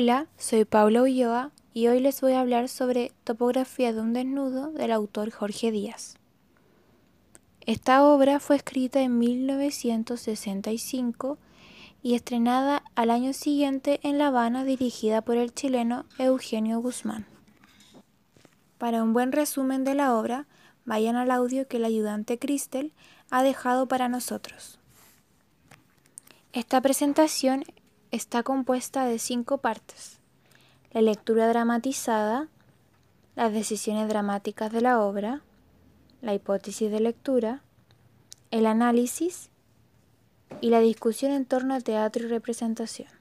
Hola, soy Paula Ulloa y hoy les voy a hablar sobre Topografía de un desnudo del autor Jorge Díaz. Esta obra fue escrita en 1965 y estrenada al año siguiente en La Habana dirigida por el chileno Eugenio Guzmán. Para un buen resumen de la obra, vayan al audio que el ayudante Cristel ha dejado para nosotros. Esta presentación está compuesta de cinco partes. La lectura dramatizada, las decisiones dramáticas de la obra, la hipótesis de lectura, el análisis y la discusión en torno al teatro y representación.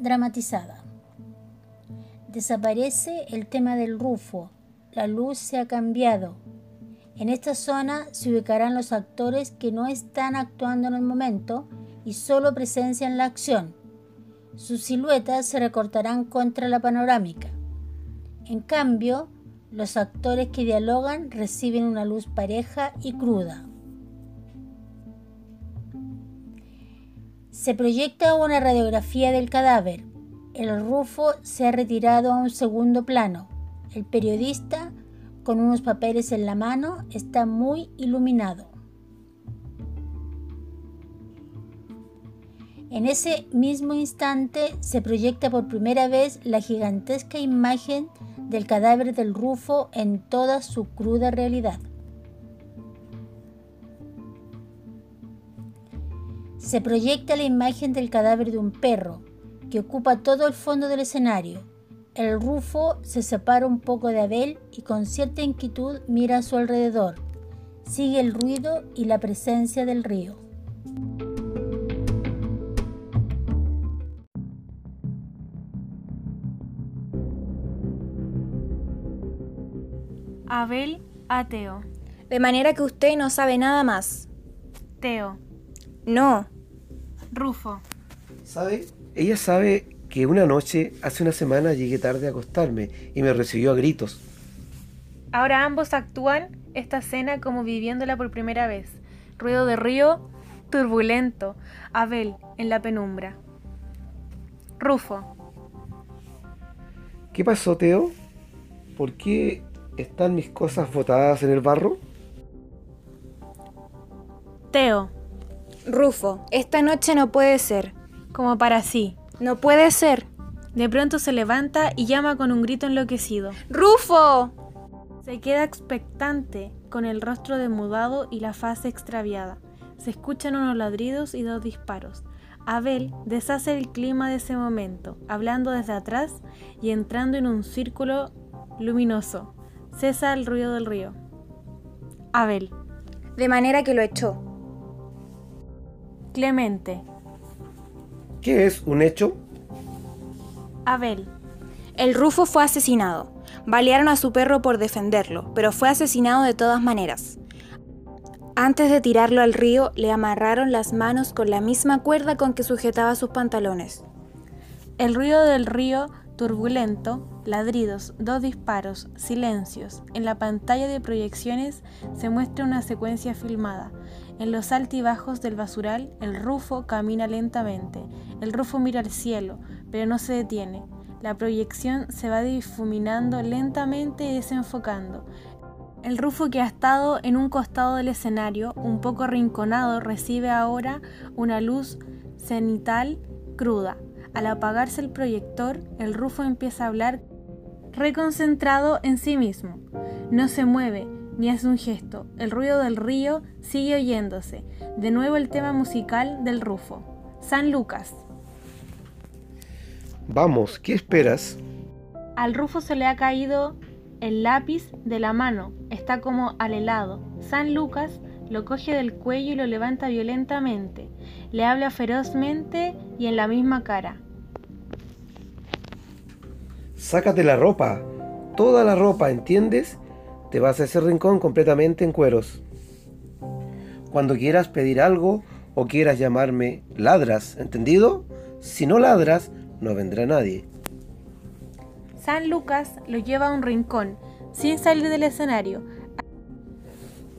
Dramatizada. Desaparece el tema del rufo, la luz se ha cambiado. En esta zona se ubicarán los actores que no están actuando en el momento y solo presencian la acción. Sus siluetas se recortarán contra la panorámica. En cambio, los actores que dialogan reciben una luz pareja y cruda. Se proyecta una radiografía del cadáver. El rufo se ha retirado a un segundo plano. El periodista, con unos papeles en la mano, está muy iluminado. En ese mismo instante se proyecta por primera vez la gigantesca imagen del cadáver del Rufo en toda su cruda realidad. Se proyecta la imagen del cadáver de un perro, que ocupa todo el fondo del escenario. El Rufo se separa un poco de Abel y con cierta inquietud mira a su alrededor. Sigue el ruido y la presencia del río. Abel a Teo. De manera que usted no sabe nada más. Teo. No, Rufo. ¿Sabe? Ella sabe que una noche, hace una semana, llegué tarde a acostarme y me recibió a gritos. Ahora ambos actúan esta escena como viviéndola por primera vez. Ruido de río, turbulento. Abel, en la penumbra. Rufo. ¿Qué pasó, Teo? ¿Por qué están mis cosas botadas en el barro? Teo. Rufo, esta noche no puede ser. Como para sí. No puede ser. De pronto se levanta y llama con un grito enloquecido. ¡Rufo! Se queda expectante, con el rostro demudado y la faz extraviada. Se escuchan unos ladridos y dos disparos. Abel deshace el clima de ese momento, hablando desde atrás y entrando en un círculo luminoso. Cesa el ruido del río. Abel. De manera que lo echó. Clemente. ¿Qué es un hecho? Abel. El Rufo fue asesinado. Balearon a su perro por defenderlo, pero fue asesinado de todas maneras. Antes de tirarlo al río, le amarraron las manos con la misma cuerda con que sujetaba sus pantalones. El ruido del río, turbulento, ladridos, dos disparos, silencios. En la pantalla de proyecciones se muestra una secuencia filmada. En los altibajos del basural, el rufo camina lentamente. El rufo mira al cielo, pero no se detiene. La proyección se va difuminando lentamente y desenfocando. El rufo que ha estado en un costado del escenario, un poco rinconado, recibe ahora una luz cenital cruda. Al apagarse el proyector, el rufo empieza a hablar reconcentrado en sí mismo. No se mueve, ni hace un gesto. El ruido del río sigue oyéndose. De nuevo el tema musical del Rufo. San Lucas. Vamos, ¿qué esperas? Al Rufo se le ha caído el lápiz de la mano. Está como al helado. San Lucas lo coge del cuello y lo levanta violentamente. Le habla ferozmente y en la misma cara. Sácate la ropa, toda la ropa, ¿entiendes? Te vas a ese rincón completamente en cueros. Cuando quieras pedir algo o quieras llamarme, ladras, ¿entendido? Si no ladras, no vendrá nadie. San Lucas lo lleva a un rincón, sin salir del escenario.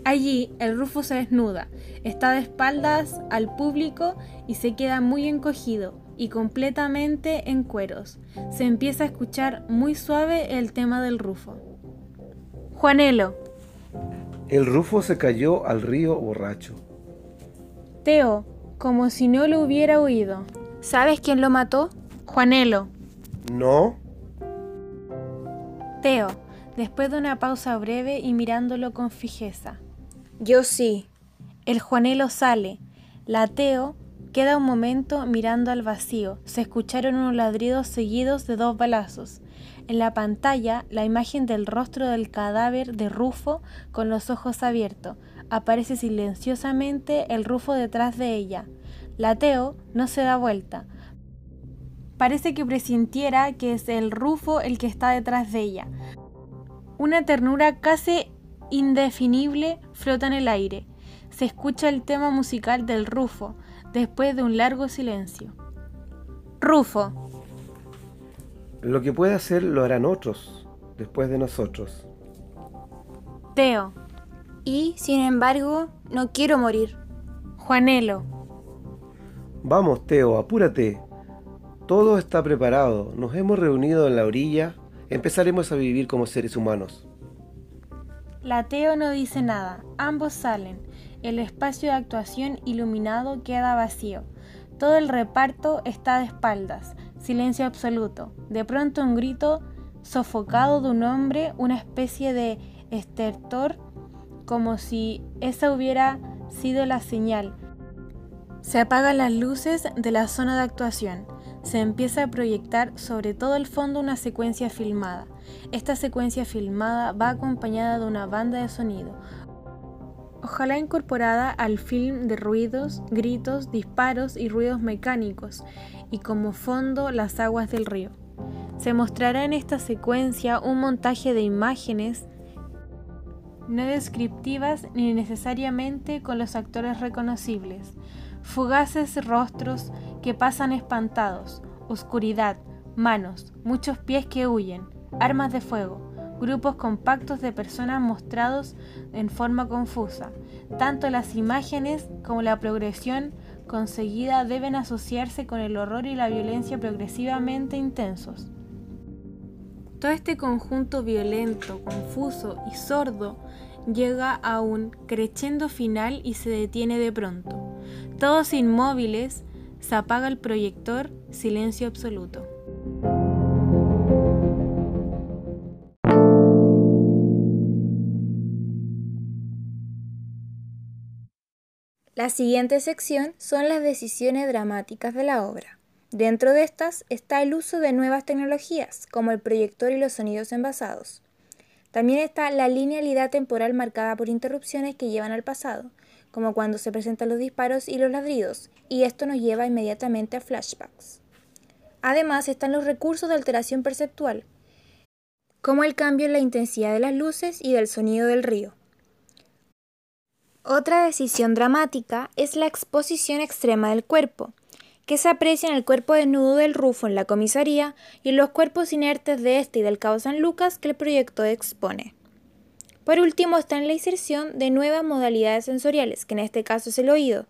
Allí el Rufo se desnuda, está de espaldas al público y se queda muy encogido y completamente en cueros. Se empieza a escuchar muy suave el tema del Rufo. Juanelo. El Rufo se cayó al río borracho. Teo, como si no lo hubiera oído. ¿Sabes quién lo mató? Juanelo. No. Teo, después de una pausa breve y mirándolo con fijeza. Yo sí. El Juanelo sale. La Teo queda un momento mirando al vacío. Se escucharon unos ladridos seguidos de dos balazos. En la pantalla, la imagen del rostro del cadáver de Rufo con los ojos abiertos. Aparece silenciosamente el Rufo detrás de ella. La Teo no se da vuelta. Parece que presintiera que es el Rufo el que está detrás de ella. Una ternura casi indefinible flota en el aire. Se escucha el tema musical del Rufo, después de un largo silencio. Rufo. Lo que puede hacer lo harán otros, después de nosotros. Teo. Y, sin embargo, no quiero morir. Juanelo. Vamos, Teo, apúrate. Todo está preparado. Nos hemos reunido en la orilla. Empezaremos a vivir como seres humanos. La Teo no dice nada. Ambos salen. El espacio de actuación iluminado queda vacío. Todo el reparto está de espaldas. Silencio absoluto. De pronto un grito sofocado de un hombre, una especie de estertor, como si esa hubiera sido la señal. Se apagan las luces de la zona de actuación. Se empieza a proyectar sobre todo el fondo una secuencia filmada. Esta secuencia filmada va acompañada de una banda de sonido, ojalá incorporada al film de ruidos, gritos, disparos y ruidos mecánicos, y como fondo las aguas del río. Se mostrará en esta secuencia un montaje de imágenes no descriptivas ni necesariamente con los actores reconocibles, fugaces rostros que pasan espantados, oscuridad, manos, muchos pies que huyen, armas de fuego, grupos compactos de personas mostrados en forma confusa. Tanto las imágenes como la progresión conseguida deben asociarse con el horror y la violencia progresivamente intensos. Todo este conjunto violento, confuso y sordo llega a un crescendo final y se detiene de pronto. Todos inmóviles, se apaga el proyector, silencio absoluto. La siguiente sección son las decisiones dramáticas de la obra. Dentro de estas está el uso de nuevas tecnologías, como el proyector y los sonidos envasados. También está la linealidad temporal marcada por interrupciones que llevan al pasado, como cuando se presentan los disparos y los ladridos, y esto nos lleva inmediatamente a flashbacks. Además están los recursos de alteración perceptual, como el cambio en la intensidad de las luces y del sonido del río. Otra decisión dramática es la exposición extrema del cuerpo, que se aprecia en el cuerpo desnudo del Rufo en la comisaría y en los cuerpos inertes de este y del Cabo San Lucas que el proyecto expone. Por último está en la inserción de nuevas modalidades sensoriales, que en este caso es el oído,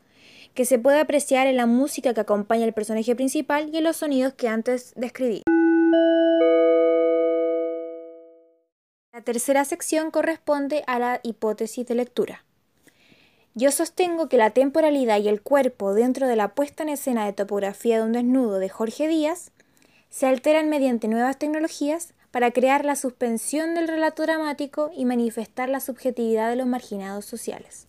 que se puede apreciar en la música que acompaña al personaje principal y en los sonidos que antes describí. La tercera sección corresponde a la hipótesis de lectura. Yo sostengo que la temporalidad y el cuerpo dentro de la puesta en escena de topografía de un desnudo de Jorge Díaz se alteran mediante nuevas tecnologías para crear la suspensión del relato dramático y manifestar la subjetividad de los marginados sociales.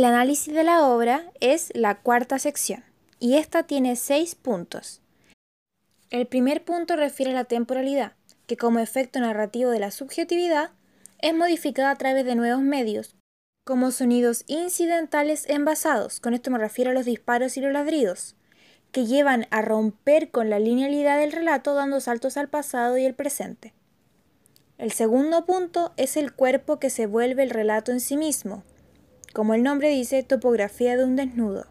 El análisis de la obra es la cuarta sección y esta tiene seis puntos. El primer punto refiere a la temporalidad, que como efecto narrativo de la subjetividad es modificada a través de nuevos medios, como sonidos incidentales envasados, con esto me refiero a los disparos y los ladridos, que llevan a romper con la linealidad del relato dando saltos al pasado y el presente. El segundo punto es el cuerpo que se vuelve el relato en sí mismo, como el nombre dice, topografía de un desnudo,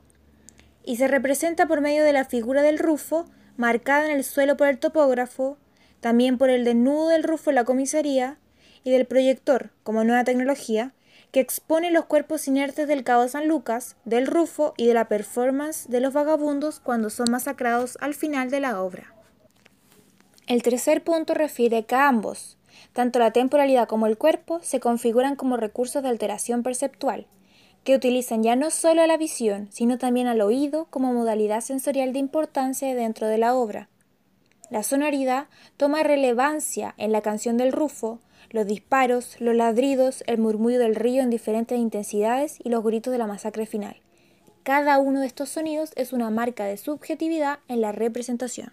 y se representa por medio de la figura del rufo marcada en el suelo por el topógrafo, también por el desnudo del rufo en la comisaría y del proyector como nueva tecnología que expone los cuerpos inertes del Cabo San Lucas, del Rufo y de la performance de los vagabundos cuando son masacrados al final de la obra. El tercer punto refiere que ambos, tanto la temporalidad como el cuerpo, se configuran como recursos de alteración perceptual, que utilizan ya no solo a la visión, sino también al oído como modalidad sensorial de importancia dentro de la obra. La sonoridad toma relevancia en la canción del Rufo, los disparos, los ladridos, el murmullo del río en diferentes intensidades y los gritos de la masacre final. Cada uno de estos sonidos es una marca de subjetividad en la representación.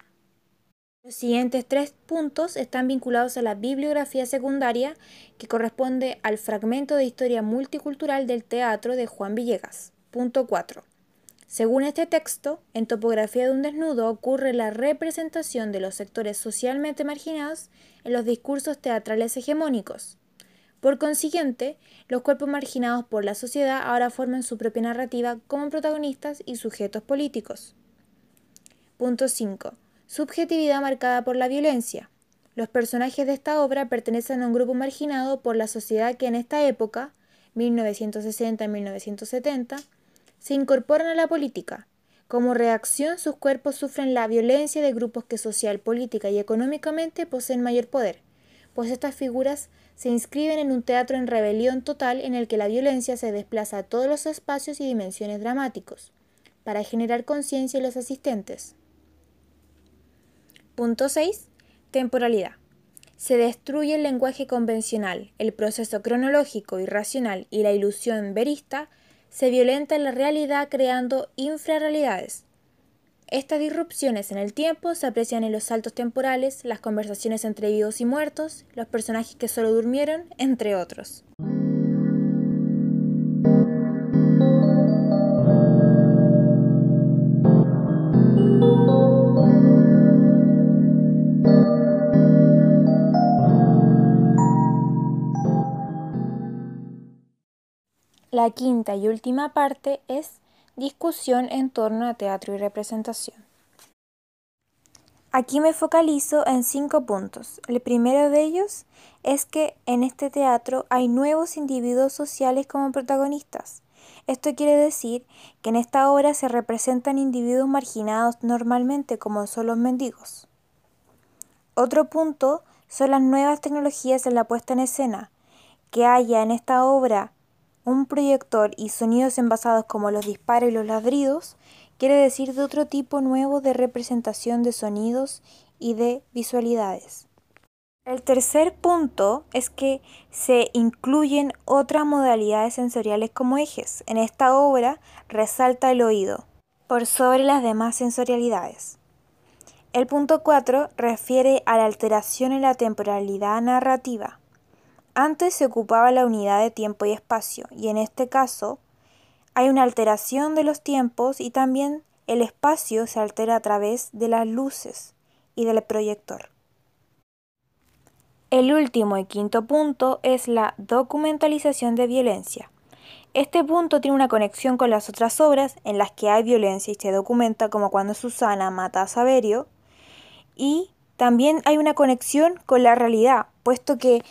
Los siguientes tres puntos están vinculados a la bibliografía secundaria que corresponde al fragmento de historia multicultural del teatro de Juan Villegas. Punto 4. Según este texto, en Topografía de un desnudo ocurre la representación de los sectores socialmente marginados en los discursos teatrales hegemónicos. Por consiguiente, los cuerpos marginados por la sociedad ahora forman su propia narrativa como protagonistas y sujetos políticos. Punto 5. Subjetividad marcada por la violencia. Los personajes de esta obra pertenecen a un grupo marginado por la sociedad que en esta época, 1960-1970, se incorporan a la política. Como reacción, sus cuerpos sufren la violencia de grupos que social, política y económicamente poseen mayor poder, pues estas figuras se inscriben en un teatro en rebelión total en el que la violencia se desplaza a todos los espacios y dimensiones dramáticos, para generar conciencia en los asistentes. Punto 6. Temporalidad. Se destruye el lenguaje convencional, el proceso cronológico y racional y la ilusión verista se violenta la realidad creando infrarrealidades. Estas disrupciones en el tiempo se aprecian en los saltos temporales, las conversaciones entre vivos y muertos, los personajes que solo durmieron, entre otros. La quinta y última parte es discusión en torno a teatro y representación. Aquí me focalizo en cinco puntos. El primero de ellos es que en este teatro hay nuevos individuos sociales como protagonistas. Esto quiere decir que en esta obra se representan individuos marginados normalmente como son los mendigos. Otro punto son las nuevas tecnologías en la puesta en escena. Que haya en esta obra un proyector y sonidos envasados como los disparos y los ladridos quiere decir de otro tipo nuevo de representación de sonidos y de visualidades. El tercer punto es que se incluyen otras modalidades sensoriales como ejes. En esta obra resalta el oído, por sobre las demás sensorialidades. El punto 4 refiere a la alteración en la temporalidad narrativa. Antes se ocupaba la unidad de tiempo y espacio, y en este caso hay una alteración de los tiempos y también el espacio se altera a través de las luces y del proyector. El último y quinto punto es la documentalización de violencia. Este punto tiene una conexión con las otras obras en las que hay violencia y se documenta como cuando Susana mata a Saverio y también hay una conexión con la realidad, puesto que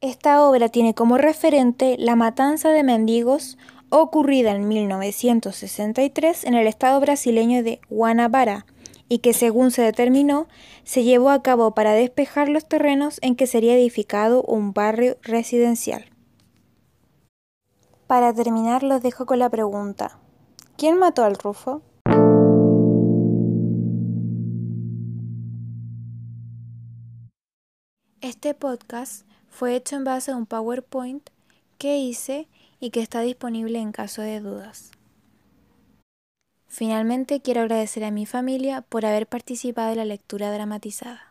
esta obra tiene como referente la matanza de mendigos ocurrida en 1963 en el estado brasileño de Guanabara y que según se determinó se llevó a cabo para despejar los terrenos en que sería edificado un barrio residencial. Para terminar los dejo con la pregunta, ¿quién mató al Rufo? Este podcast fue hecho en base a un PowerPoint que hice y que está disponible en caso de dudas. Finalmente quiero agradecer a mi familia por haber participado en la lectura dramatizada.